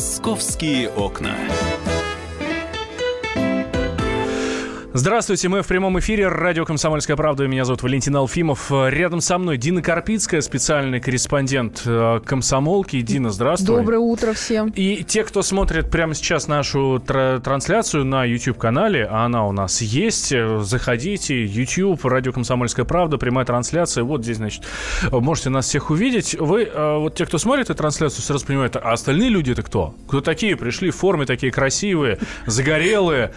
Московские окна. Здравствуйте, мы в прямом эфире. Радио «Комсомольская правда». Меня зовут Валентин Алфимов. Рядом со мной Дина Карпицкая, специальный корреспондент э, «Комсомолки». Дина, здравствуй. Доброе утро всем. И те, кто смотрит прямо сейчас нашу тр- трансляцию на YouTube-канале, а она у нас есть, э, заходите, YouTube, радио «Комсомольская правда», прямая трансляция. Вот здесь, значит, можете нас всех увидеть. Вы, э, вот те, кто смотрит эту трансляцию, сразу понимают, а остальные люди это кто? Кто такие? Пришли в форме такие красивые, загорелые.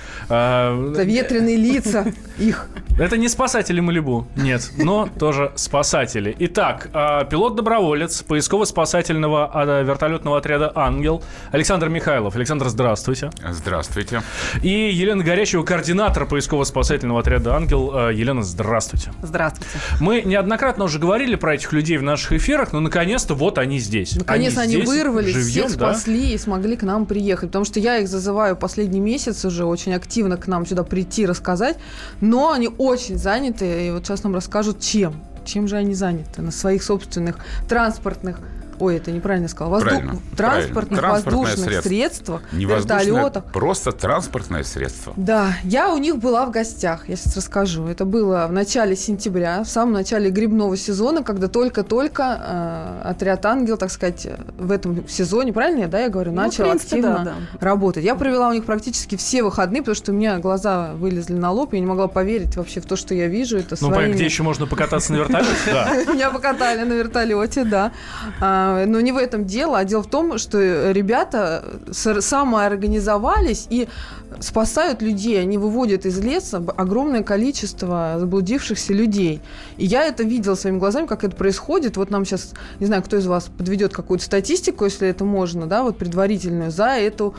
Заветренные лица их. Это не спасатели Малибу, нет, но тоже спасатели. Итак, а, пилот-доброволец поисково-спасательного а, вертолетного отряда «Ангел» Александр Михайлов. Александр, здравствуйте. Здравствуйте. И Елена Горячева, координатор поисково-спасательного отряда «Ангел». А, Елена, здравствуйте. Здравствуйте. Мы неоднократно уже говорили про этих людей в наших эфирах, но наконец-то вот они здесь. Наконец они, здесь, вырвались, живьем, всех да? спасли и смогли к нам приехать. Потому что я их зазываю последний месяц уже очень активно к нам сюда прийти, рассказать. Но они очень заняты, и вот сейчас нам расскажут, чем. Чем же они заняты? На своих собственных транспортных Ой, это неправильно сказал. Возду... Правильно, Транспортных, правильно. воздушных Транспортное средствах, Не вертолетах. просто транспортное средство. Да, я у них была в гостях, я сейчас расскажу. Это было в начале сентября, в самом начале грибного сезона, когда только-только э, отряд «Ангел», так сказать, в этом сезоне, правильно я, да, я говорю, Ну, начал принципе, активно да, да. работать. Я провела у них практически все выходные, потому что у меня глаза вылезли на лоб, я не могла поверить вообще в то, что я вижу. Это Ну, своими... где еще можно покататься на вертолете? Да. Меня покатали на вертолете, да. А, но не в этом дело, а дело в том, что ребята с- самоорганизовались и спасают людей. Они выводят из леса огромное количество заблудившихся людей. И я это видела своими глазами, как это происходит. Вот нам сейчас, не знаю, кто из вас подведет какую-то статистику, если это можно, да, вот предварительную, за эту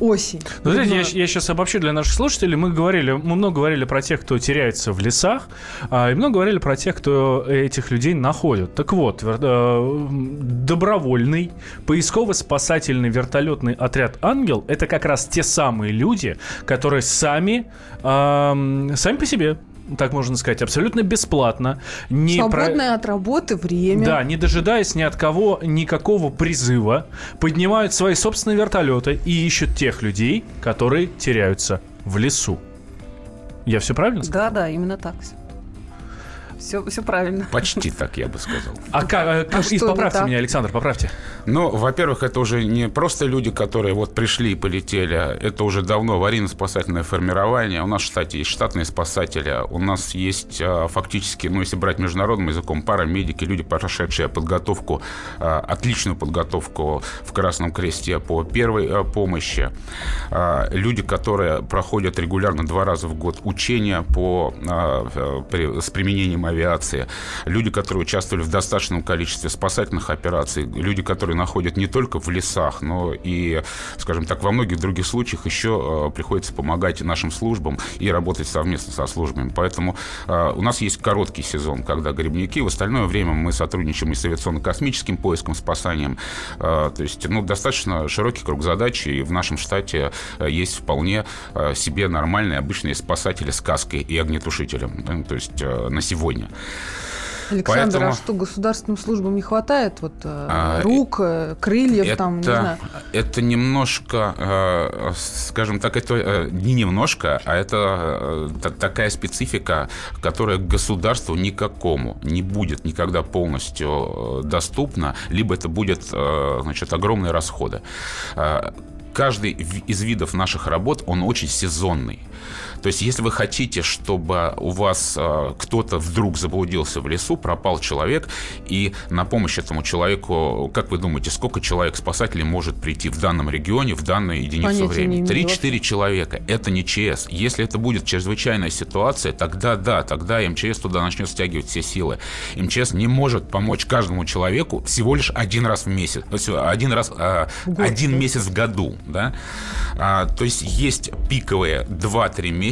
осень. Ну, знаете, я, я сейчас обобщу для наших слушателей. Мы говорили, мы много говорили про тех, кто теряется в лесах, а, и много говорили про тех, кто этих людей находит. Так вот, вер- э, добровольный поисково-спасательный вертолетный отряд «Ангел» — это как раз те самые люди, которые сами, ам, сами по себе, так можно сказать, абсолютно бесплатно, не про- Свободное от работы время. да, не дожидаясь ни от кого никакого призыва, поднимают свои собственные вертолеты и ищут тех людей, которые теряются в лесу. Я все правильно сказал? Да, да, именно так. Все, все правильно. Почти так, я бы сказал. А, как, э, как- и не поправьте меня, Александр, поправьте. Ну, во-первых, это уже не просто люди, которые вот пришли и полетели. Это уже давно аварийно-спасательное формирование. У нас в штате есть штатные спасатели. У нас есть а, фактически, ну, если брать международным языком, парамедики, люди, прошедшие подготовку, а, отличную подготовку в Красном Кресте по первой а, помощи. А, Люди, которые проходят регулярно два раза в год учения по, а, э, при- с применением авиации. Люди, которые участвовали в достаточном количестве спасательных операций. Люди, которые находят не только в лесах, но и, скажем так, во многих других случаях еще э, приходится помогать нашим службам и работать совместно со службами. Поэтому э, у нас есть короткий сезон, когда грибники. В остальное время мы сотрудничаем и с авиационно-космическим поиском, спасанием. Э, То есть, ну, достаточно широкий круг задач, и в нашем штате есть вполне себе нормальные обычные спасатели с каской и огнетушителем. То есть на сегодня. Александр, Поэтому- а что государственным службам не хватает вот э, А, рук, э, крыльев, там, не знаю? это немножко, э, скажем так, это не немножко, а это та- такая специфика, которая государству никакому не будет никогда полностью доступна, либо это будет, значит, огромные расходы. Каждый из видов наших работ, он очень сезонный. То есть, если вы хотите, чтобы у вас э, кто-то вдруг заблудился в лесу, пропал человек, и на помощь этому человеку, как вы думаете, сколько человек-спасателей может прийти в данном регионе, в данную единицу времени? имею Три-четыре человека. Это не ЧС. Если это будет чрезвычайная ситуация, тогда да, тогда МЧС туда начнет стягивать все силы. МЧС не может помочь каждому человеку всего лишь один раз в месяц. Один раз, а, один месяц в году. Да? А, то есть есть пиковые 2-3 месяца,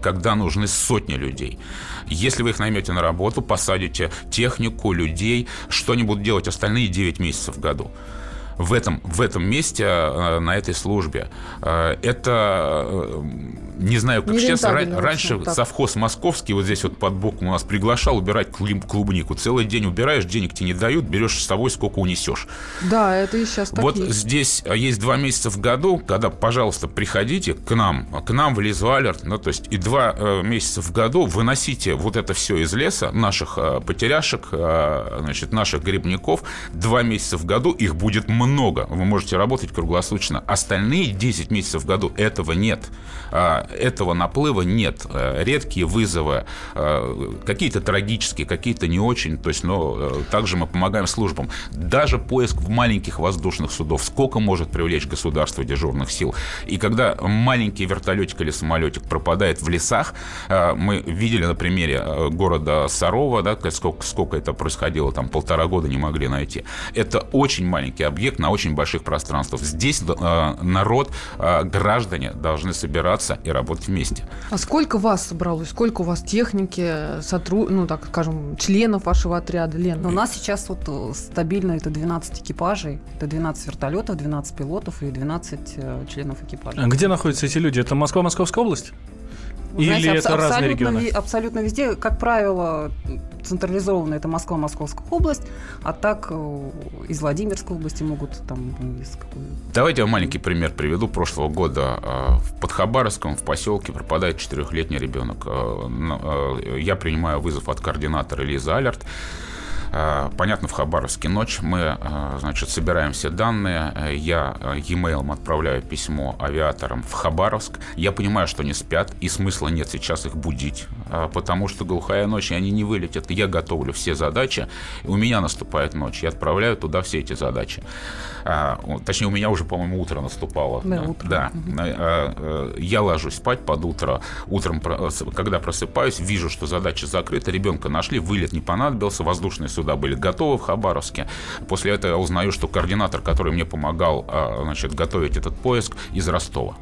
когда нужны сотни людей. Если вы их наймете на работу, посадите технику, людей, что они будут делать остальные 9 месяцев в году? в этом, в этом месте, э, на этой службе. Э, Это, э, не знаю, как сейчас. Общем, Раньше так. совхоз московский вот здесь вот под боком у нас приглашал убирать клуб- клубнику. Целый день убираешь, денег тебе не дают, берешь с собой сколько унесешь. Да, это и сейчас так Вот есть. здесь а, есть два месяца в году, когда, пожалуйста, приходите к нам, к нам в Лизу Алерт, ну, то есть и два э, месяца в году выносите вот это все из леса, наших э, потеряшек, э, значит, наших грибников, два месяца в году, их будет много, вы можете работать круглосуточно. Остальные 10 месяцев в году этого нет, А, этого наплыва нет. Э, Редкие вызовы, э, какие-то трагические, какие-то не очень, то есть, но э, также мы помогаем службам. Даже поиск в маленьких воздушных судов, сколько может привлечь государство дежурных сил. И когда маленький вертолетик или самолетик пропадает в лесах, мы видели на примере города Сарова, да, сколько, сколько это происходило, там полтора года не могли найти. Это очень маленький объект на очень больших пространствах. Здесь народ, граждане должны собираться и работать вместе. А сколько вас собралось? Сколько у вас техники, сотруд... ну, так скажем, членов вашего отряда, Лен? У нас сейчас вот э, стабильно это 12 экипажей, это 12 вертолетов, 12 пилотов и 12 э, членов экипажа. А Где находятся эти люди? Это Москва, Московская область? Вы Или знаете, абс- это разные абсолютно регионы? абсолютно везде, как правило, централизованно это Москва, Московская область, а так э, из Владимирской области могут там из какой Давайте я маленький пример приведу. Прошлого года э, в Подхабаровском, в поселке, пропадает четырехлетний ребенок. Э, э, Я принимаю вызов от координатора Лизы Алерт. Э, Понятно, в Хабаровске ночь. Мы, э, значит, собираем все данные. Я э, e-mail отправляю письмо авиаторам в Хабаровск. Я понимаю, что они спят, и смысла нет сейчас их будить, потому что глухая ночь, и они не вылетят. Я готовлю все задачи. У меня наступает ночь. Я отправляю туда все эти задачи. Точнее, у меня уже, по-моему, утро наступало. Да, утро. Да. Я ложусь спать под утро. Утром, когда просыпаюсь, вижу, что задача закрыта. Ребенка нашли, вылет не понадобился. Воздушные суда были готовы в Хабаровске. После этого я узнаю, что координатор, который мне помогал а, значит, готовить этот поиск, из Ростова.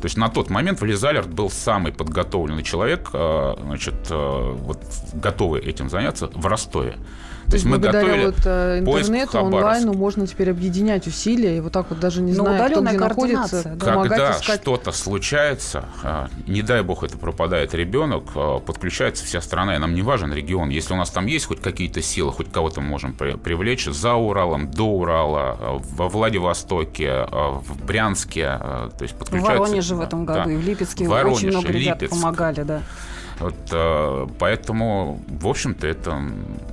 То есть на тот момент Влизалерт был самый подготовленный человек, э, значит, э, вот, готовый этим заняться в Ростове. То есть благодаря вот э, интернету, онлайну можно теперь объединять усилия и вот так вот даже не зная, кто где находится, да. Когда искать. что-то случается, а, не дай бог это пропадает ребенок, а, подключается вся страна, и нам не важен регион. Если у нас там есть хоть какие-то силы, хоть кого-то мы можем при- привлечь за Уралом, до Урала, а, во Владивостоке, в Брянске, то есть В подключаются. Воронеже в этом году Да. и в Липецке Воронеж, очень много ребят Липецк. помогали, да. Вот, а, поэтому, в общем-то, это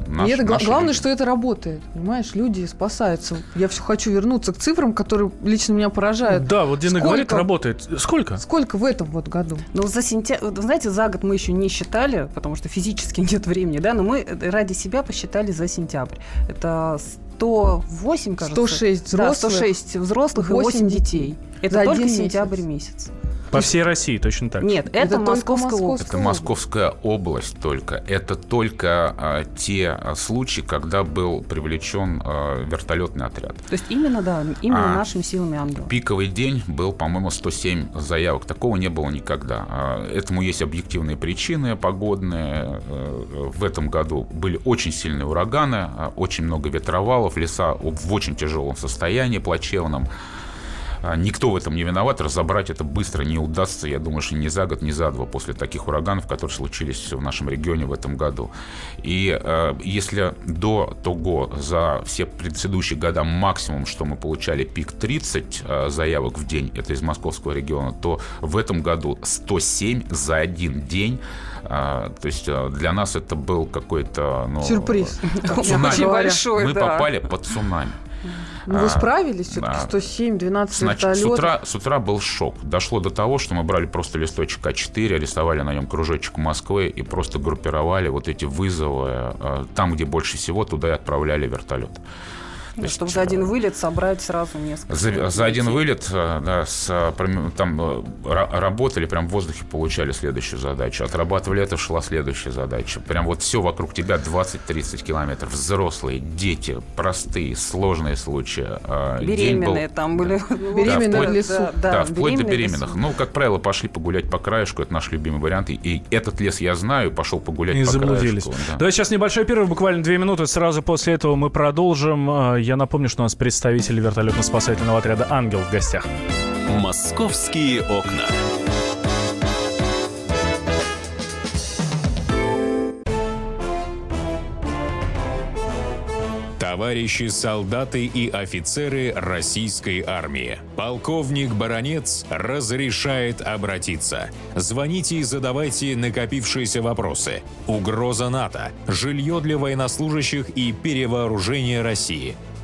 наш, и это гла- наши главное, люди. что это работает. Понимаешь, люди спасаются. Я все хочу вернуться к цифрам, которые лично меня поражают. Да, вот Дина Сколько? говорит, работает. Сколько? Сколько в этом вот году? Ну, за сентябрь, знаете, за год мы еще не считали, потому что физически нет времени, да, но мы ради себя посчитали за сентябрь. Это 108, кажется. 106 Да, взрослых, 106 взрослых и 8 8 детей. Это За только один сентябрь месяц. месяц. По всей России точно так. Нет, это, Это Московская область. Это Московская область только. Это только а, те а, случаи, когда был привлечен а, вертолетный отряд. То есть именно, да, именно А. нашими силами ангела. Пиковый день был, по-моему, 107 заявок. Такого не было никогда. А, Этому есть объективные причины погодные. Э, В этом году были очень сильные ураганы, а, очень много ветровалов, леса в очень тяжелом состоянии, плачевном. А, Никто в этом не виноват, разобрать это быстро не удастся, я думаю, что ни за год, ни за два после таких ураганов, которые случились в нашем регионе в этом году. И э, если до того за все предыдущие года максимум, что мы получали пик 30 э, заявок в день, это из московского региона, то в этом году 107 за один день. А, то есть э, для нас это был какой-то... Ну, Сюрприз. цунами. Очень большой, Мы да. попали под цунами. Ну, Вы А, справились все-таки? да. 107, 12 Значит, с вертолетов. утра, с утра был шок. Дошло до того, что мы брали просто листочек А4, рисовали на нем кружочек Москвы и просто группировали вот эти вызовы. э, Там, где больше всего, туда и отправляли вертолет. То есть, чтобы за один вылет собрать сразу несколько. За, за один вылет э, да, с, э, там э, ра- работали, прям в воздухе получали следующую задачу. Отрабатывали это, шла следующая задача. Прям вот все вокруг тебя 20-30 километров. Взрослые, дети, простые, сложные случаи. День был- Беременные там были. Ну, Беременные Да, в лесу. Да, Да, да, вплоть до беременные беременных. лесу. Ну, как правило, пошли погулять по краешку, это наш любимый вариант. И, и этот лес я знаю, пошел погулять И по заблудились. краешку. да. Давай сейчас небольшой перерыв, буквально две минуты. Сразу после этого мы продолжим. Я напомню, что у нас представитель вертолетно-спасательного отряда «Ангел» в гостях. «Московские окна». товарищи солдаты и офицеры российской армии. Полковник Баронец разрешает обратиться. Звоните и задавайте накопившиеся вопросы. Угроза НАТО, жилье для военнослужащих и перевооружение России –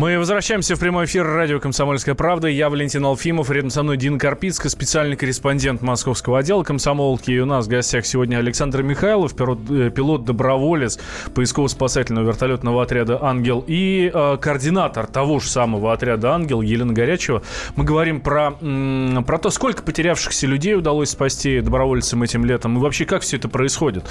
Мы возвращаемся в прямой эфир радио «Комсомольская правда». Я Валентин Алфимов, рядом со мной Дина Карпицкая, специальный корреспондент московского отдела комсомолки. И у нас в гостях сегодня Александр Михайлов, э, пилот-доброволец поисково-спасательного вертолетного отряда «Ангел» и э, координатор того же самого отряда «Ангел» Елена Горячева. Мы говорим про, м- про то, сколько потерявшихся людей удалось спасти добровольцам этим летом и вообще как все это происходит.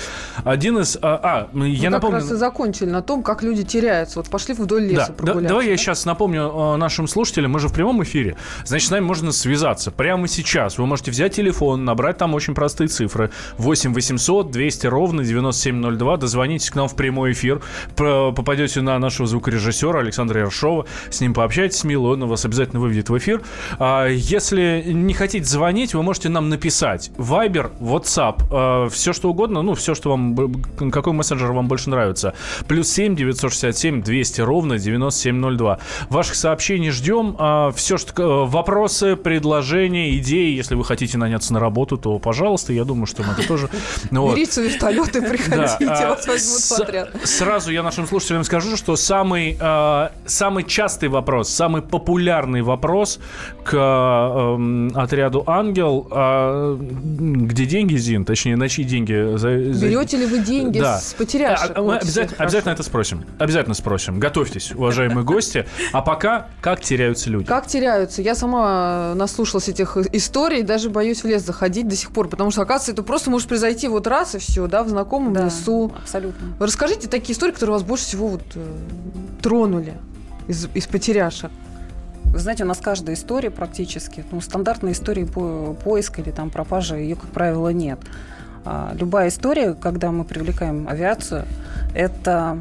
Один из... А, а я Мы напомню... как раз и закончили на том, как люди теряются. Вот пошли вдоль леса Да, прогуляться. давай я сейчас напомню э, нашим слушателям, мы же в прямом эфире, значит, с нами можно связаться прямо сейчас. Вы можете взять телефон, набрать там очень простые цифры. 8 800 200 ровно 9702. Дозвонитесь к нам в прямой эфир. Попадете на нашего звукорежиссера Александра Ершова. С ним пообщайтесь мило, он вас обязательно выведет в эфир. А Если не хотите звонить, вы можете нам написать. Вайбер, WhatsApp, все что угодно, ну, все, что вам, какой мессенджер вам больше нравится. Плюс 7 967 200 ровно 9702. Ваших сообщений ждем. А, Все, что э, вопросы, предложения, идеи, если вы хотите наняться на работу, то, пожалуйста, я думаю, что мы это тоже... вот. Берите вертолеты, приходите, а, вас возьмут с-. Сразу я нашим слушателям скажу, что самый, э, самый частый вопрос, самый популярный вопрос к э, м, отряду «Ангел», а, где деньги, Зин, точнее, на чьи деньги? Берете ли вы деньги Да. с потерявших? Мы обязательно, обязательно это спросим. Обязательно спросим. Готовьтесь, уважаемые гости. А пока, как теряются люди? Как теряются? Я сама наслушалась этих историй, даже боюсь в лес заходить до сих пор, потому что, оказывается, это просто может произойти вот раз и все, да, в знакомом Да, лесу. абсолютно. Расскажите такие истории, которые вас больше всего вот э, тронули из, из потеряшек. Вы знаете, у нас каждая история практически, ну, стандартной истории по поиска или там пропажи, ее, как правило, нет. А, любая история, когда мы привлекаем авиацию, это,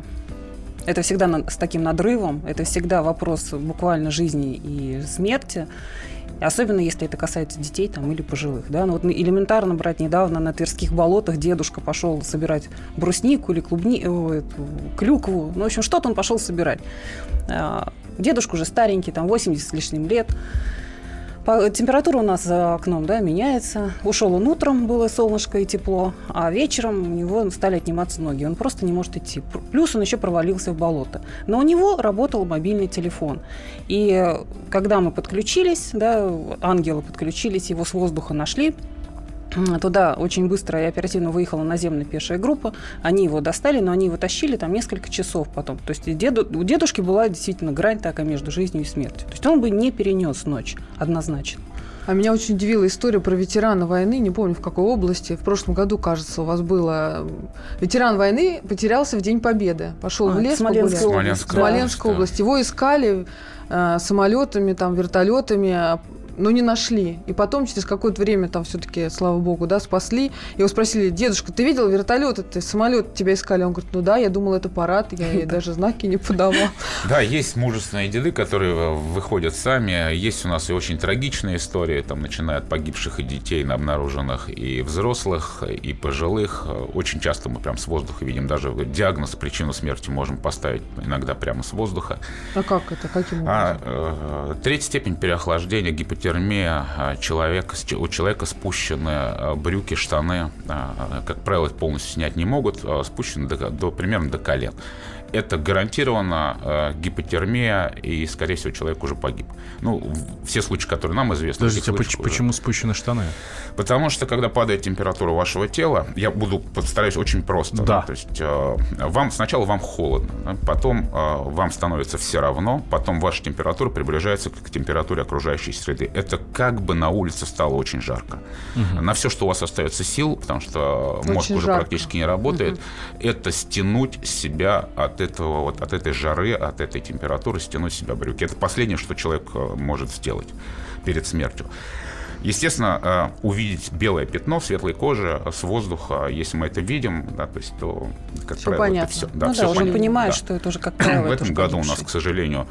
это всегда с таким надрывом, это всегда вопрос буквально жизни и смерти. Особенно если это касается детей там, или пожилых. Да? Ну, вот элементарно брать недавно на Тверских болотах дедушка пошел собирать бруснику или клубни... о, эту, клюкву. Ну, в общем, что-то он пошел собирать. А, Дедушка уже старенький, там 80 с лишним лет. По- Температура у нас за окном да, меняется. Ушел он утром, было солнышко и тепло, а вечером у него стали отниматься ноги. Он просто не может идти. Плюс он еще провалился в болото. Но у него работал мобильный телефон. И э, когда мы подключились, да, ангелы подключились, его с воздуха нашли, Туда очень быстро и оперативно выехала наземная пешая группа. Они его достали, но они его тащили там несколько часов потом. То есть деду, у дедушки была действительно грань такая между жизнью и смертью. То есть он бы не перенес ночь однозначно. А меня очень удивила история про ветерана войны, не помню в какой области. В прошлом году, кажется, у вас было... Ветеран войны потерялся в День Победы. Пошел А, в лес Смоленская погулять. область, В Смоленской да. области. Его искали э, самолетами, там, вертолетами, а, но не нашли. И потом, через какое-то время, там все-таки, слава богу, да, спасли. Его спросили, дедушка, ты видел вертолет, это самолет тебя искали? Он говорит, ну да, я думал, это парад, я ей даже знаки не подавал. Да, есть мужественные деды, которые выходят сами. Есть у нас и очень трагичные истории, там, начиная от погибших и детей, обнаруженных, и взрослых, и пожилых. Очень часто мы прям с воздуха видим даже диагноз, причину смерти можем поставить иногда прямо с воздуха. А как это? Каким образом? А, э, третья степень переохлаждения, гипотермия, а, человека, с- у человека спущены а, брюки, штаны, а, как правило, полностью снять не могут, а, спущены до, до- примерно до колен. Это гарантированно э, гипотермия, и, скорее всего, человек уже погиб. Ну, все случаи, которые нам известны. Подождите, а этих поч- случаев уже. почему спущены штаны? Потому что, когда падает температура вашего тела, я буду постараюсь очень просто. Да. То есть э, вам сначала вам холодно, да, потом э, вам становится все равно, потом ваша температура приближается к температуре окружающей среды. Это как бы на улице стало очень жарко. На все, что у вас остается сил, потому что мозг Очень уже жарко. практически не работает, это стянуть себя от этого вот от этой жары, от этой температуры, стянуть себя брюки. Это последнее, что человек э, может сделать перед смертью. Естественно, э, увидеть белое пятно светлой кожи с воздуха, если мы это видим, да, то есть, то, как Всё правило, понятно. это все. ну да, уже понятно, понимаешь, да. что это уже как правило. В это этом уже году у нас, к сожалению,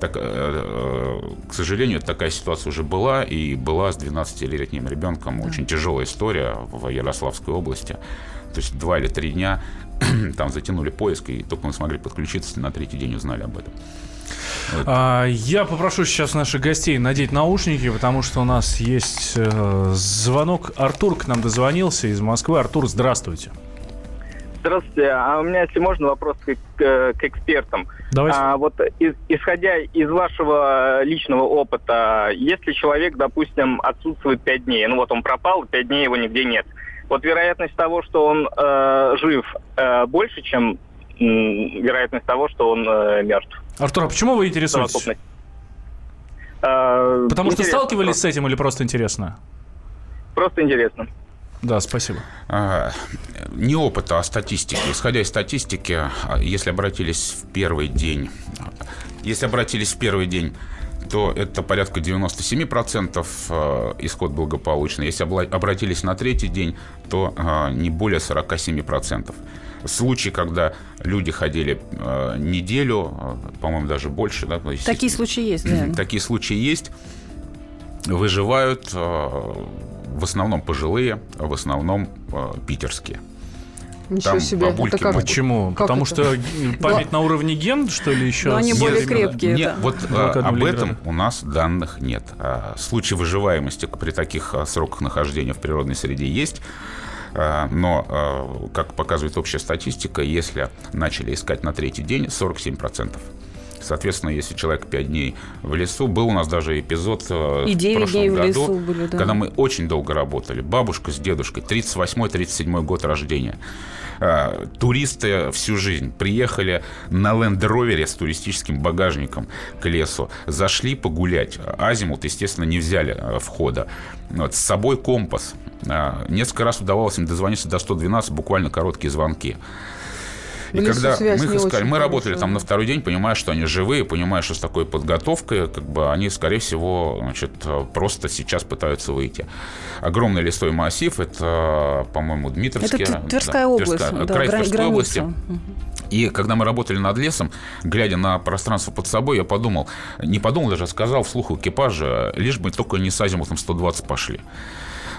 так, э, э, к сожалению, такая ситуация уже была, и была с 12-летним ребенком очень тяжелая история в Ярославской области. То есть два или три дня там затянули поиск, и только мы смогли подключиться, на третий день узнали об этом. А, я попрошу сейчас наших гостей надеть наушники, потому что у нас есть э, звонок. Артур к нам дозвонился из Москвы. Артур, здравствуйте. Здравствуйте. А у меня, если можно, вопрос к, к- к экспертам. Давайте. А вот из- исходя из вашего личного опыта, если человек, допустим, отсутствует 5 дней, ну вот он пропал, 5 дней его нигде нет, вот вероятность того, что он э, жив, э, больше, чем м, вероятность того, что он э, мертв. Артур, а почему вы интересуетесь? Э, Потому что сталкивались просто. с этим или просто интересно? Просто интересно. Да, спасибо. А, Не опыта, а статистики. Исходя из статистики, а, если обратились в первый день, если обратились в первый день, то это порядка 97% э, исход благополучный. Если обратились на третий день, то э, не более 47%. Случаи, когда люди ходили э, неделю, по-моему, даже больше. Да, Такие случаи есть, да. Такие случаи есть. Выживают в основном пожилые, в основном питерские. Ничего Там себе. бабульки Это как? могут. Почему? Как Потому это? что память на уровне ген, что ли, еще? Но они более крепкие. Нет, вот э, Блокаду об этом у нас данных нет. А, Случаи выживаемости при таких а, сроках нахождения в природной среде есть. А, Но, а, как показывает общая статистика, если начали искать на третий день, 47%. Соответственно, если человек 5 дней в лесу, был у нас даже эпизод э, И в 9 прошлом дней в году, лесу были, да. когда мы очень долго работали. Бабушка с дедушкой, 38-37 год рождения. А, Туристы всю жизнь приехали на Ленд-Ровере с туристическим багажником к лесу, зашли погулять. Азимут, естественно, не взяли а, входа. Вот, с собой компас. Несколько раз удавалось им дозвониться до 112, буквально короткие звонки. И когда мы их искали, мы работали там на второй день, понимая, что они живые, понимая, что с такой подготовкой, как бы они, скорее всего, значит, просто сейчас пытаются выйти. Огромный лесной массив, это, по-моему, Это Дмитровский. Т- Тверская да, область, Тверская- да, край гра- Тверской области. И когда мы работали над лесом, глядя на пространство под собой, я подумал, не подумал даже, сказал вслух экипажа, лишь бы только не с азимутом 120 пошли.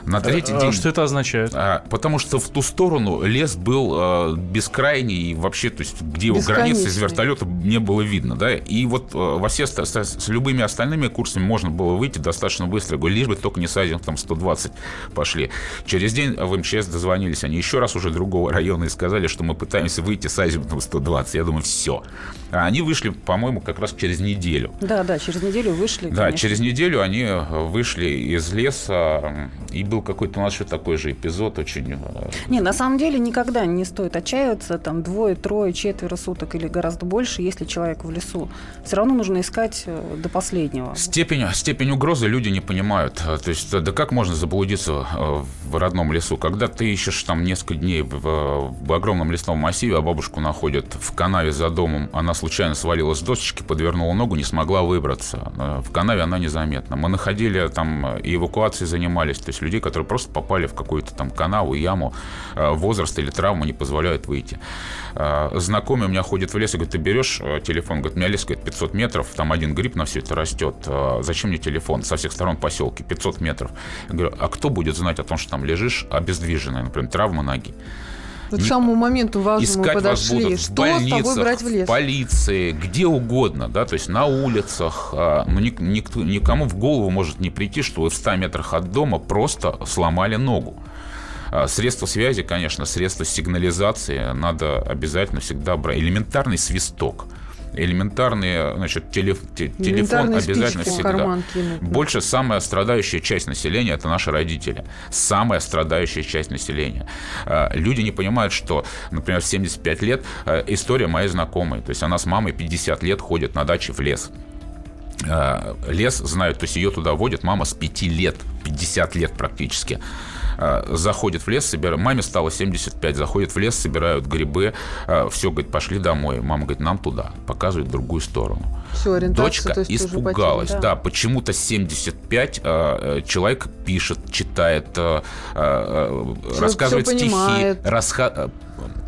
На третий А день... Что это означает? А, Потому что в ту сторону лес был э, бескрайний, и вообще, то есть, где его границы из вертолета не было видно, да, и вот э, во все с, с любыми остальными курсами можно было выйти достаточно быстро, говорю, лишь бы только не с Азием, там 120 пошли. Через день в МЧС дозвонились они еще раз уже другого района и сказали, что мы пытаемся выйти с Азием там 120. Я думаю, все. А они вышли, по-моему, как раз через неделю. Да, да, через неделю вышли. Да, конечно. через неделю они э, вышли из леса, и был какой-то у нас еще такой же эпизод, очень... э, Не, на самом деле никогда не стоит отчаиваться, там двое, трое, четверо суток или гораздо больше, если человек в лесу. Все равно нужно искать э, до последнего. Степень, степень угрозы люди не понимают. Э, То есть, да как можно заблудиться в родном лесу? Когда ты ищешь там несколько дней в, в огромном лесном массиве, а бабушку находят в канаве за домом, она случайно свалилась с досочки, подвернула ногу, не смогла выбраться. В канаве она незаметна. Мы находили там и эвакуацией занимались, то есть людей, которые просто попали в какую-то там канаву, яму, э, возраст или травма не позволяют выйти. Э, Знакомый у меня ходит в лес и говорит, ты берешь э, телефон, говорит, у меня лес, говорит, 500 метров, там один гриб на все это растет, зачем мне телефон? Со всех сторон поселки, 500 метров. Я говорю, а кто будет знать о том, что там лежишь обездвиженный, например, травма ноги? Вот к самому моменту важному Искать вас подошли. будут в Что с тобой больницах, брать в лес? в полиции, где угодно, да, то есть на улицах. а, Но ник- никто- никому в голову может не прийти, что вы в 100 метрах от дома просто сломали ногу. А, Средства связи, конечно, средства сигнализации надо обязательно всегда брать. Элементарный свисток. Элементарный, значит, телеф- те- телефон Элементарные обязательно всегда. кинуть. Больше самая страдающая часть населения это наши родители. Самая страдающая часть населения. А, Люди не понимают, что, например, в 75 лет а, история моей знакомой. То есть она с мамой 50 лет ходит на даче в лес. А, Лес знают, то есть ее туда водят мама с 5 лет, 50 лет практически. Э, заходит в лес, собирает, маме стало 75, заходит в лес, собирают грибы, э, все, говорит, пошли домой. Мама говорит, нам туда, показывает другую сторону. Все, Дочка испугалась, потеряна, да. почему-то 75 э, э, человек пишет, читает, э, э, рассказывает стихи, расха-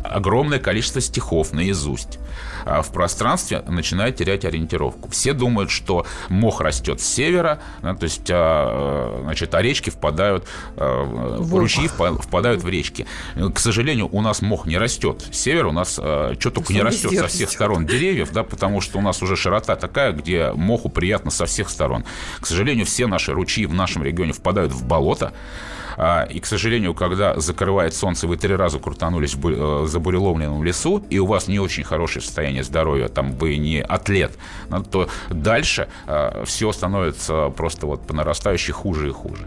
огромное количество стихов наизусть. А в пространстве начинает терять ориентировку. Все думают, что мох растет с севера, да, то есть, а, э, значит, а речки впадают, В ручьи впа- впадают в речки. К сожалению, у нас мох не растет с севера, у нас что только не растет со всех сторон деревьев, да, потому что у нас уже широта такая, где моху приятно со всех сторон. К сожалению, все наши ручьи в нашем регионе впадают в болото, а, и, к сожалению, когда закрывает солнце, вы три раза крутанулись в э, за буреломленном лесу, и у вас не очень хорошее состояние здоровья, там вы не атлет, ну, то дальше все становится просто вот по нарастающей хуже и хуже.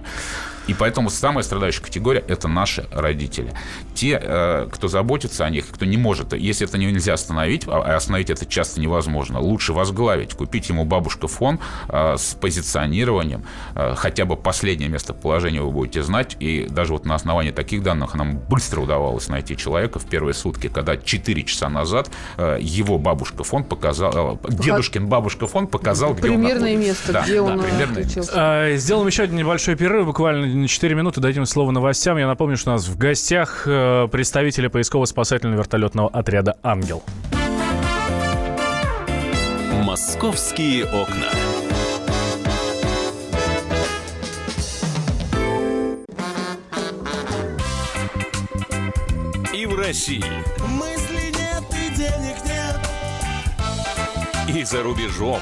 И поэтому самая страдающая категория – это наши родители. Те, э, кто заботится о них, кто не может, если это нельзя остановить, а остановить это часто невозможно, лучше возглавить, купить ему бабушка фон э, с позиционированием, э, хотя бы последнее местоположение вы будете знать, и даже вот на основании таких данных нам быстро удавалось найти человека в первые сутки, когда 4 часа назад его бабушка фон показал, дедушкин бабушка фон показал, где он Примерное находится. место, Да, где да, он примерное место. А, Сделаем еще один небольшой перерыв, буквально на 4 минуты, дадим слово новостям. Я напомню, что у нас в гостях э, представители поисково-спасательного вертолетного отряда «Ангел». Московские окна. И в России, Мысли нет и денег нет. и за рубежом.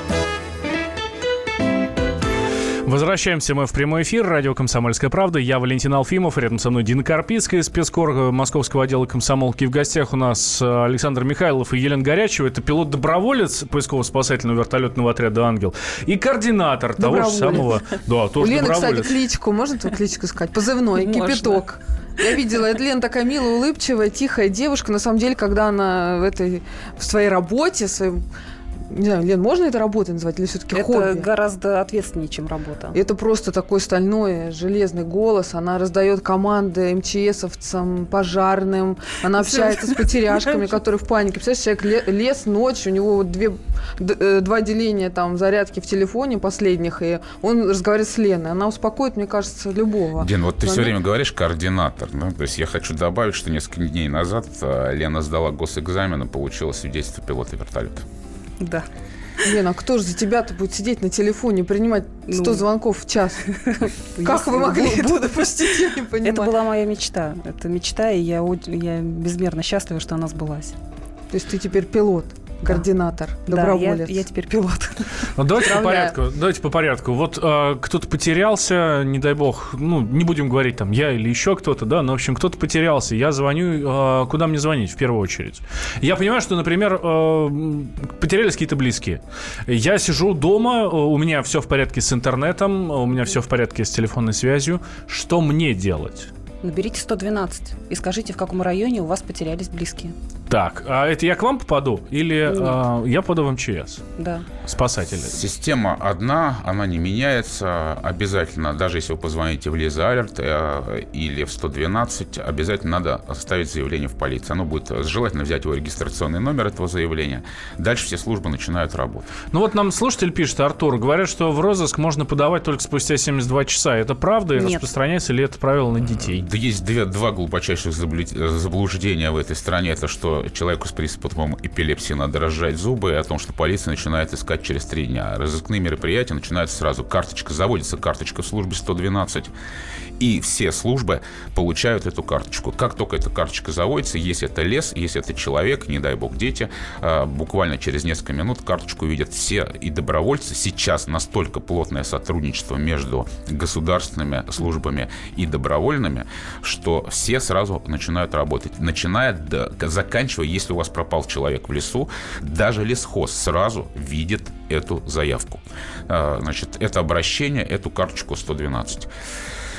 Возвращаемся мы в прямой эфир. Радио «Комсомольская правда». Я Валентин Алфимов. Рядом со мной Дина Карпицкая, спецкор московского отдела комсомолки. В гостях у нас э, Александр Михайлов и Елена Горячева. Это пилот-доброволец поисково-спасательного вертолетного отряда «Ангел». И координатор того же самого... Да, У тоже Лены, кстати, кличку, можно твою кличку сказать? Позывной, Можно. кипяток. Я видела, это Лена такая милая, улыбчивая, тихая девушка. На самом деле, когда она в этой в своей работе, в своем не знаю, Лен, можно это работой назвать или все-таки Это хобби? гораздо ответственнее, чем работа. Это просто такой стальной, железный голос. Она раздает команды МЧСовцам, пожарным. Она общается с потеряшками, которые в панике. Представляешь, человек ле- лез ночью, у него вот две, э, два деления там зарядки в телефоне последних, и он разговаривает с Леной. Она успокоит, мне кажется, любого. Дин, вот ты все время говоришь координатор. да? То есть я хочу добавить, что несколько дней назад э, Лена сдала госэкзамен и получила свидетельство пилота вертолета. Да. Лена, а кто же за тебя-то будет сидеть на телефоне, принимать 100 Ну, звонков в час? Как вы могли это допустить, я не понимаю. Это была моя мечта. Это мечта, и я, я безмерно счастлива, что она сбылась. То есть ты теперь пилот, координатор, Да, доброволец. я, я теперь пилот. Ну, давайте по порядку. Давайте по порядку. Вот э, кто-то потерялся, не дай бог, ну, не будем говорить там я или еще кто-то, да, но, в общем, кто-то потерялся. Я звоню, э, куда мне звонить в первую очередь? Я понимаю, что, например, э, потерялись какие-то близкие. Я сижу дома, у меня все в порядке с интернетом, у меня все в порядке с телефонной связью. Что мне делать? Наберите 112 и скажите, в каком районе у вас потерялись близкие. Так, а это я к вам попаду или э, я попаду в МЧС? Да. Спасатели. Система одна, она не меняется. Обязательно, даже если вы позвоните в Лиза Алерт э, или в 112, обязательно надо оставить заявление в полицию. Оно будет желательно взять его регистрационный номер этого заявления. Дальше все службы начинают работать. Ну вот нам слушатель пишет, Артур, говорят, что в розыск можно подавать только спустя 72 часа. Это правда и Нет. распространяется ли это правило на детей? Да есть две, два глубочайших заблуждения в этой стране. Это что что человеку с приступом эпилепсии надо разжать зубы, и о том, что полиция начинает искать через три дня. Разыскные мероприятия начинаются сразу. Карточка, заводится карточка в службе 112, и все службы получают эту карточку. Как только эта карточка заводится, если это лес, если это человек, не дай бог дети, а, буквально через несколько минут карточку видят все и добровольцы. Сейчас настолько плотное сотрудничество между государственными службами и добровольными, что все сразу начинают работать. Начиная, до, заканчивая, если у вас пропал человек в лесу, даже лесхоз сразу видит эту заявку. А, значит, это обращение, эту карточку 112.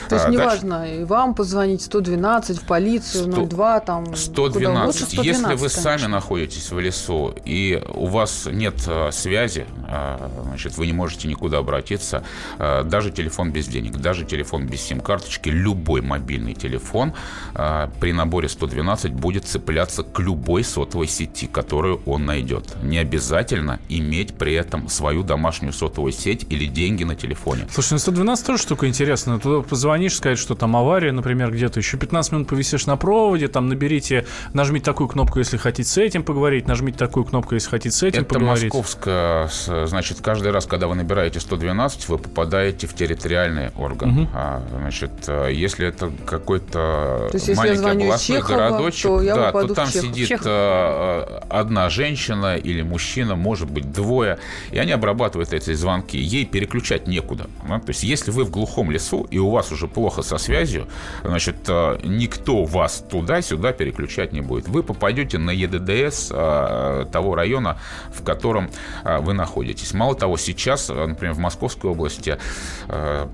То есть А, неважно, и вам позвонить 112, в полицию, 100 02, там... куда 112. угодно. Лучше 112, Если вы сами конечно. находитесь в лесу и у вас нет э, связи, э, значит, вы не можете никуда обратиться, э, даже телефон без денег, даже телефон без сим-карточки, любой мобильный телефон э, при наборе 112 будет цепляться к любой сотовой сети, которую он найдет. Не обязательно иметь при этом свою домашнюю сотовую сеть или деньги на телефоне. Слушай, ну 112 тоже штука интересная. Туда позвонишь, сказать, что там авария, например, где-то. Еще 15 минут повисишь на проводе, там наберите, нажмите такую кнопку, если хотите с этим поговорить, нажмите такую кнопку, если хотите с этим Это поговорить. московская, с- значит, каждый раз, когда вы набираете 112, вы попадаете в территориальный орган. Мгм. А, значит, э, если это какой-то маленький областной Чехова, городочек, то я да, то там Чехов. сидит Чехов. э, э, одна женщина или мужчина, может быть, двое, и они обрабатывают эти звонки. Ей переключать некуда. да. То есть, если вы в глухом лесу, и у вас уже плохо со связью, значит, э, никто вас туда-сюда переключать не будет. Вы попадете на ЕДДС э, того района, в котором э, вы находитесь. Мало того, сейчас, например, в Московской области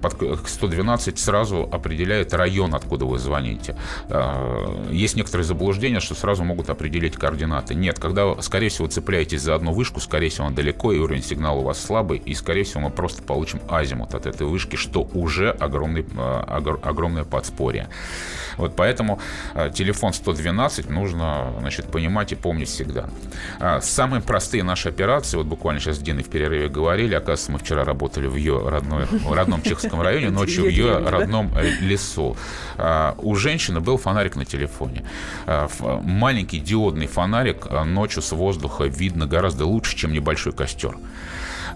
под к 112 сразу определяет район, откуда вы звоните. Есть некоторые заблуждения, что сразу могут определить координаты. Нет, когда, скорее всего, цепляетесь за одну вышку, скорее всего, она далеко, и уровень сигнала у вас слабый, и, скорее всего, мы просто получим азимут от этой вышки, что уже огромный, огр- огромное подспорье. Вот поэтому э, телефон 112 нужно значит, понимать и помнить всегда. А, Самые простые наши операции, вот буквально сейчас с Диной в перерыве говорили, оказывается, мы вчера работали в ее родной, родном Чеховском районе, ночью в ее родном э, лесу. А, У женщины был фонарик на телефоне. А, Маленький диодный фонарик а, ночью с воздуха видно гораздо лучше, чем небольшой костер.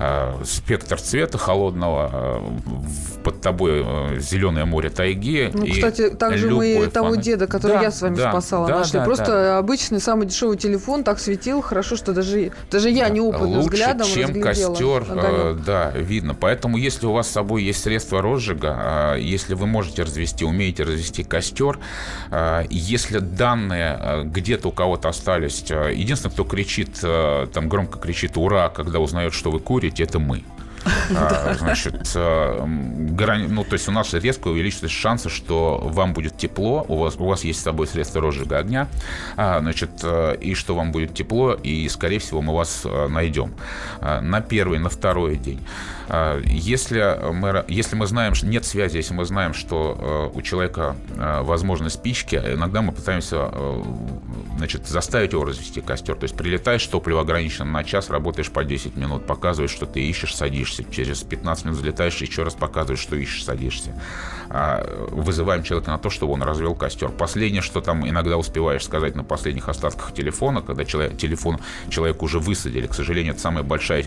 А, Спектр цвета холодного, в- под тобой зеленое море тайги. Ну, и кстати, также мы того деда, который Да, я с вами да, спасала, да, нашли. да, Просто да. обычный, самый дешевый телефон так светил хорошо, что даже, даже я Да. неопытным Лучше, взглядом чем костер, э, да, видно. Поэтому, если у вас с собой есть средства розжига, а, если вы можете развести, умеете развести костер, а, если данные а, где-то у кого-то остались, а, единственное, кто кричит, а, там громко кричит «Ура!», когда узнает, что вы курите, это мы. А, Значит, м, грани- ну, то есть у нас резко увеличились шансы, что вам будет тепло, у вас, у вас есть с собой средства розжига огня, а, значит, и что вам будет тепло, и, скорее всего, мы вас найдем А, на первый, на второй день. А, Если мы, если мы знаем, что нет связи, если мы знаем, что э, у человека э, возможны спички, иногда мы пытаемся э, значит, заставить его развести костер. То есть прилетаешь, топливо ограничено на час, работаешь по 10 минут, показываешь, что ты ищешь, садишься. Через 15 минут залетаешь, еще раз показываешь, что ищешь, садишься. А, Вызываем человека на то, чтобы он развел костер. Последнее, что там иногда успеваешь сказать на последних остатках телефона, когда человек, телефон человек уже высадили. К сожалению, это самая большая,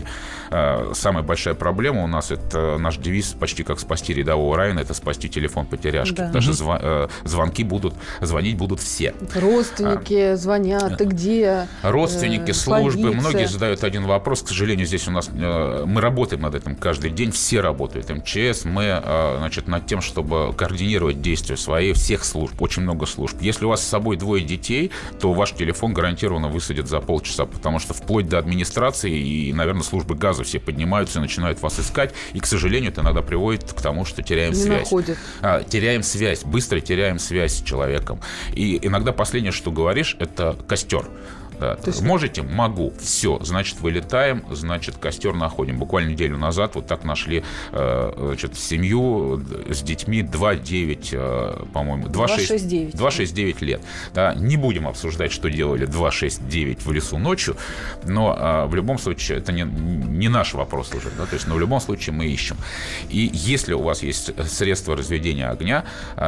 самая большая проблема у нас. Это наш девиз почти как спасти рядового Райана, это спасти телефон потеряшки. Да. Что зва- э, звонки будут, звонить будут все. Родственники звонят, ты где? Родственники, Э, службы, полиция. многие задают один вопрос. К сожалению, здесь у нас э, мы работаем над этим каждый день, все работают. МЧС, мы, э, значит, над тем, чтобы координировать действия свои всех служб, очень много служб. Если у вас с собой двое детей, то ваш телефон гарантированно высадят за полчаса, потому что вплоть до администрации и, наверное, службы газа все поднимаются и начинают вас искать. И, к сожалению, это иногда приводит к тому, что теряем Не связь. находят. А, теряем связь, быстро теряем связь с человеком. И иногда последнее, что говоришь, это костер. Да. То есть- Можете? Могу. Все. Значит, вылетаем, значит, костер находим. Буквально неделю назад вот так нашли э, значит, семью с детьми 2-9, э, по-моему, 2-6 2,69. 2-6-9 лет. Да, не будем обсуждать, что делали 2-6-9 в лесу ночью, но в любом случае это не, не наш вопрос уже. Да, то есть, но в любом случае мы ищем. И если у вас есть средства разведения огня,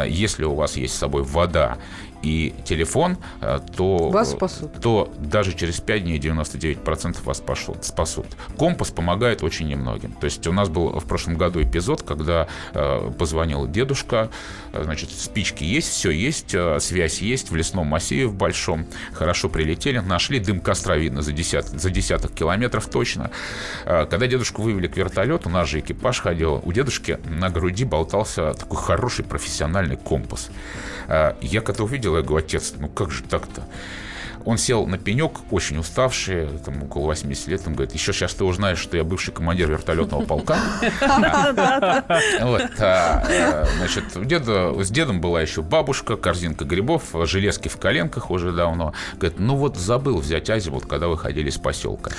если у вас есть с собой вода и телефон, а, то, Вас спасут. то даже через 5 дней 99% вас спасут, спасут. Компас помогает очень немногим. То есть у нас был в прошлом году эпизод, когда э, позвонил дедушка, э, значит, спички есть, все есть, э, связь есть в лесном массиве в большом. Хорошо прилетели, нашли, дым костра видно за, десят, за десяток километров точно. Э, когда дедушку вывели к вертолету, наш же экипаж ходил, у дедушки на груди болтался такой хороший профессиональный компас. Э, Я когда увидел, говорю, отец, ну как же так-то? Он сел на пенек, очень уставший, там около 80 лет, он говорит, еще сейчас ты узнаешь, что я бывший командир вертолетного полка. Э, Значит, с дедом была еще бабушка, корзинка грибов, железки в коленках уже давно. Говорит, ну вот забыл взять азимут, когда вы ходили из поселка.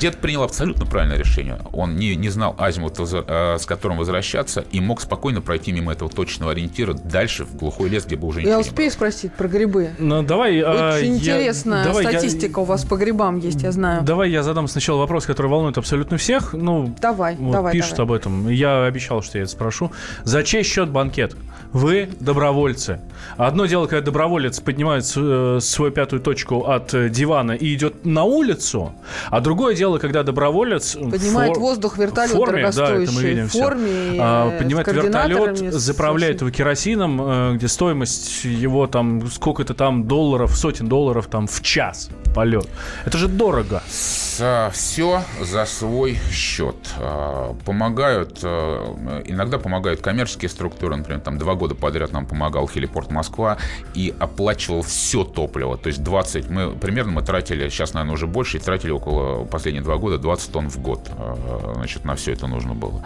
Дед принял абсолютно правильное решение. Он не, не знал азимута, э, с которым возвращаться, и мог спокойно пройти мимо этого точного ориентира дальше, в глухой лес, где бы уже Я ничего не успею спросить про грибы. Ну, давай... а, Очень я- интересная давай я- статистика у вас по грибам есть, я знаю. Давай я задам сначала вопрос, который волнует абсолютно всех. Ну, Давай, вот давай, пишут давай. об этом. Я обещал, что я это спрошу. За чей счет банкет? Вы добровольцы. Одно дело, когда доброволец поднимает э, свою пятую точку от э, дивана и идет на улицу, а другое дело, когда доброволец Поднимает фор- воздух вертолет в форме, да, это мы видим форме, А, э, с поднимает вертолет, заправляет его керосином, э, где стоимость его там сколько-то там долларов, сотен долларов там в час полет. Это же дорого. все за свой счет. А, Помогают, иногда помогают коммерческие структуры, например, там два года подряд нам помогал Хелипорт Москва и оплачивал все топливо. То есть 20, мы примерно мы тратили, сейчас, наверное, уже больше, и тратили около последние два года 20 тонн в год. А, Значит, на все это нужно было.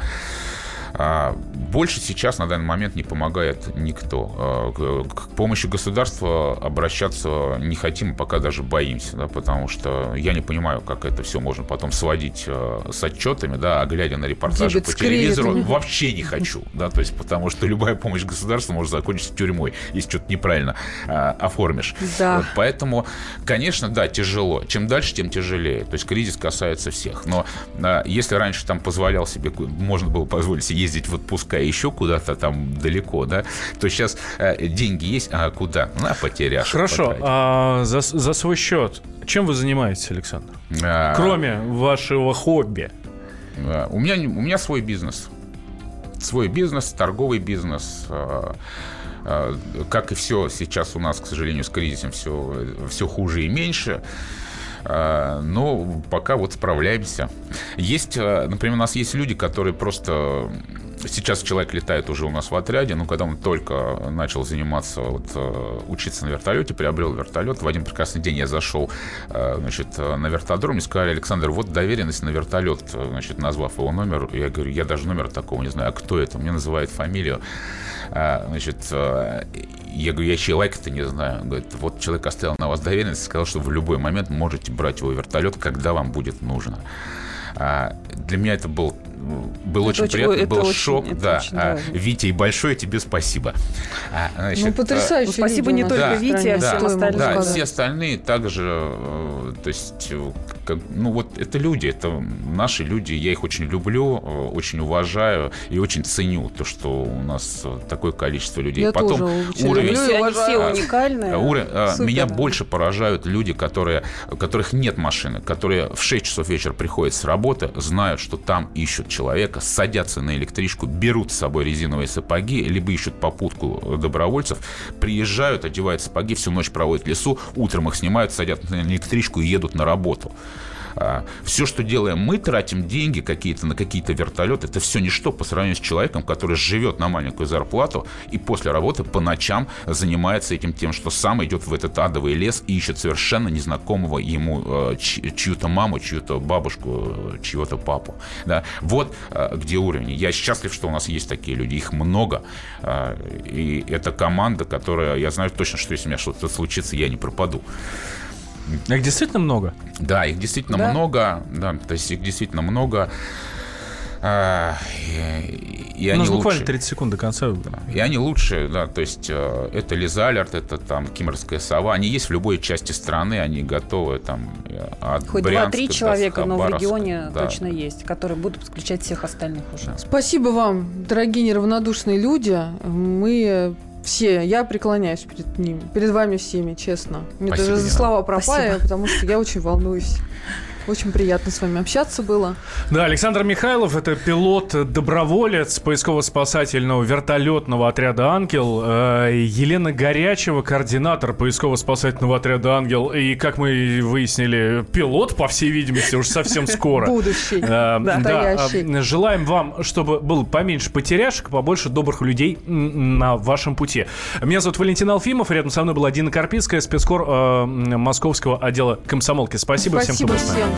А, Больше сейчас на данный момент не помогает никто. А, К помощи государства обращаться не хотим, пока даже боимся, да, потому что я не понимаю, как это все можно потом сводить э, с отчетами, да, а глядя на репортажи Дебет по телевизору, кредитами. вообще не хочу, да, то есть потому что любая помощь государства может закончиться тюрьмой, если что-то неправильно а, оформишь. Да. Вот, поэтому, конечно, да, тяжело. Чем дальше, тем тяжелее. То есть кризис касается всех. Но а, если раньше там позволял себе, можно было позволить себе ездить в отпуска еще куда-то там далеко, да, то сейчас а, деньги есть, а куда? На потеряшек Хорошо, а за, за свой счет чем вы занимаетесь, Александр? А, Кроме вашего хобби. а, у меня, у меня свой бизнес. Свой бизнес, торговый бизнес. а, а, Как и все сейчас у нас, к сожалению, с кризисом все, все хуже и меньше. А, Но пока вот справляемся. Есть, а, например, у нас есть люди, которые просто... Сейчас человек летает уже у нас в отряде, но когда он только начал заниматься, вот, э, учиться на вертолете, приобрел вертолет, в один прекрасный день я зашел э, значит, на вертодром и сказали, Александр, вот доверенность на вертолет, э, значит, назвав его номер. Я говорю, я даже номера такого не знаю, а кто это? Мне называют фамилию. А, Значит, я говорю, я человека-то не знаю. Он Говорит, вот человек оставил на вас доверенность, сказал, что в любой момент можете брать его вертолет, когда вам будет нужно. А, Для меня это был, был очень очень- приятно, это был очень- шок. это Да, очень, А, да. Витя, и большое тебе спасибо. А, значит, Ну, потрясающие Ну, спасибо не только в Вите, стране, а да, всем остальным. да, все остальные также, э, то есть, как- ну вот это люди, это наши люди, я их очень люблю, э, очень уважаю и очень ценю то, что у нас такое количество людей. Я Потом тоже очень уровень, люблю. Все, они все А, уникальные. А, Супер. Меня больше поражают люди, которые, у которых нет машины, которые в 6 часов вечера приходят с работы, знают, что там ищут человека, садятся на электричку, берут с собой резиновые сапоги, либо ищут попутку добровольцев, приезжают, одевают сапоги, всю ночь проводят в лесу, утром их снимают, садят на электричку и едут на работу. Все, что делаем мы, тратим деньги какие-то на какие-то вертолеты, это все ничто по сравнению с человеком, который живет на маленькую зарплату и после работы по ночам занимается этим тем, что сам идет в этот адовый лес и ищет совершенно незнакомого ему э, чь- чью-то маму, чью-то бабушку, э, чьего-то папу. Да? Вот э, где уровень. Я счастлив, что у нас есть такие люди. Их много. И это команда, которая... Я знаю точно, что если у меня что-то случится, я не пропаду. Их действительно много? Да, их действительно Да? много. Да, то есть их действительно много. А, и, и У они буквально лучше. 30 секунд до конца. И они лучше, да, то есть э, это Лизалярд, это там Кимрская сова, они есть в любой части страны, они готовы там э, от Хоть два-три человека, но в регионе Да. точно есть, которые будут подключать всех остальных уже. Спасибо вам, дорогие неравнодушные люди. Мы все, я преклоняюсь перед ними, перед вами всеми, честно. Мне Спасибо, даже за слова пропали, потому что я очень волнуюсь. Очень приятно с вами общаться было. Да, Александр Михайлов, это пилот-доброволец поисково-спасательного вертолетного отряда «Ангел». Э, Елена Горячева, координатор поисково-спасательного отряда «Ангел». И, как мы выяснили, пилот, по всей видимости, уж совсем скоро. Будущий. Э, Настоящий. э, желаем вам, чтобы было поменьше потеряшек, побольше добрых людей на вашем пути. Меня зовут Валентин Алфимов, рядом со мной была Дина Карпицкая, спецкор московского отдела комсомолки. Спасибо, всем, кто был с нами. всем.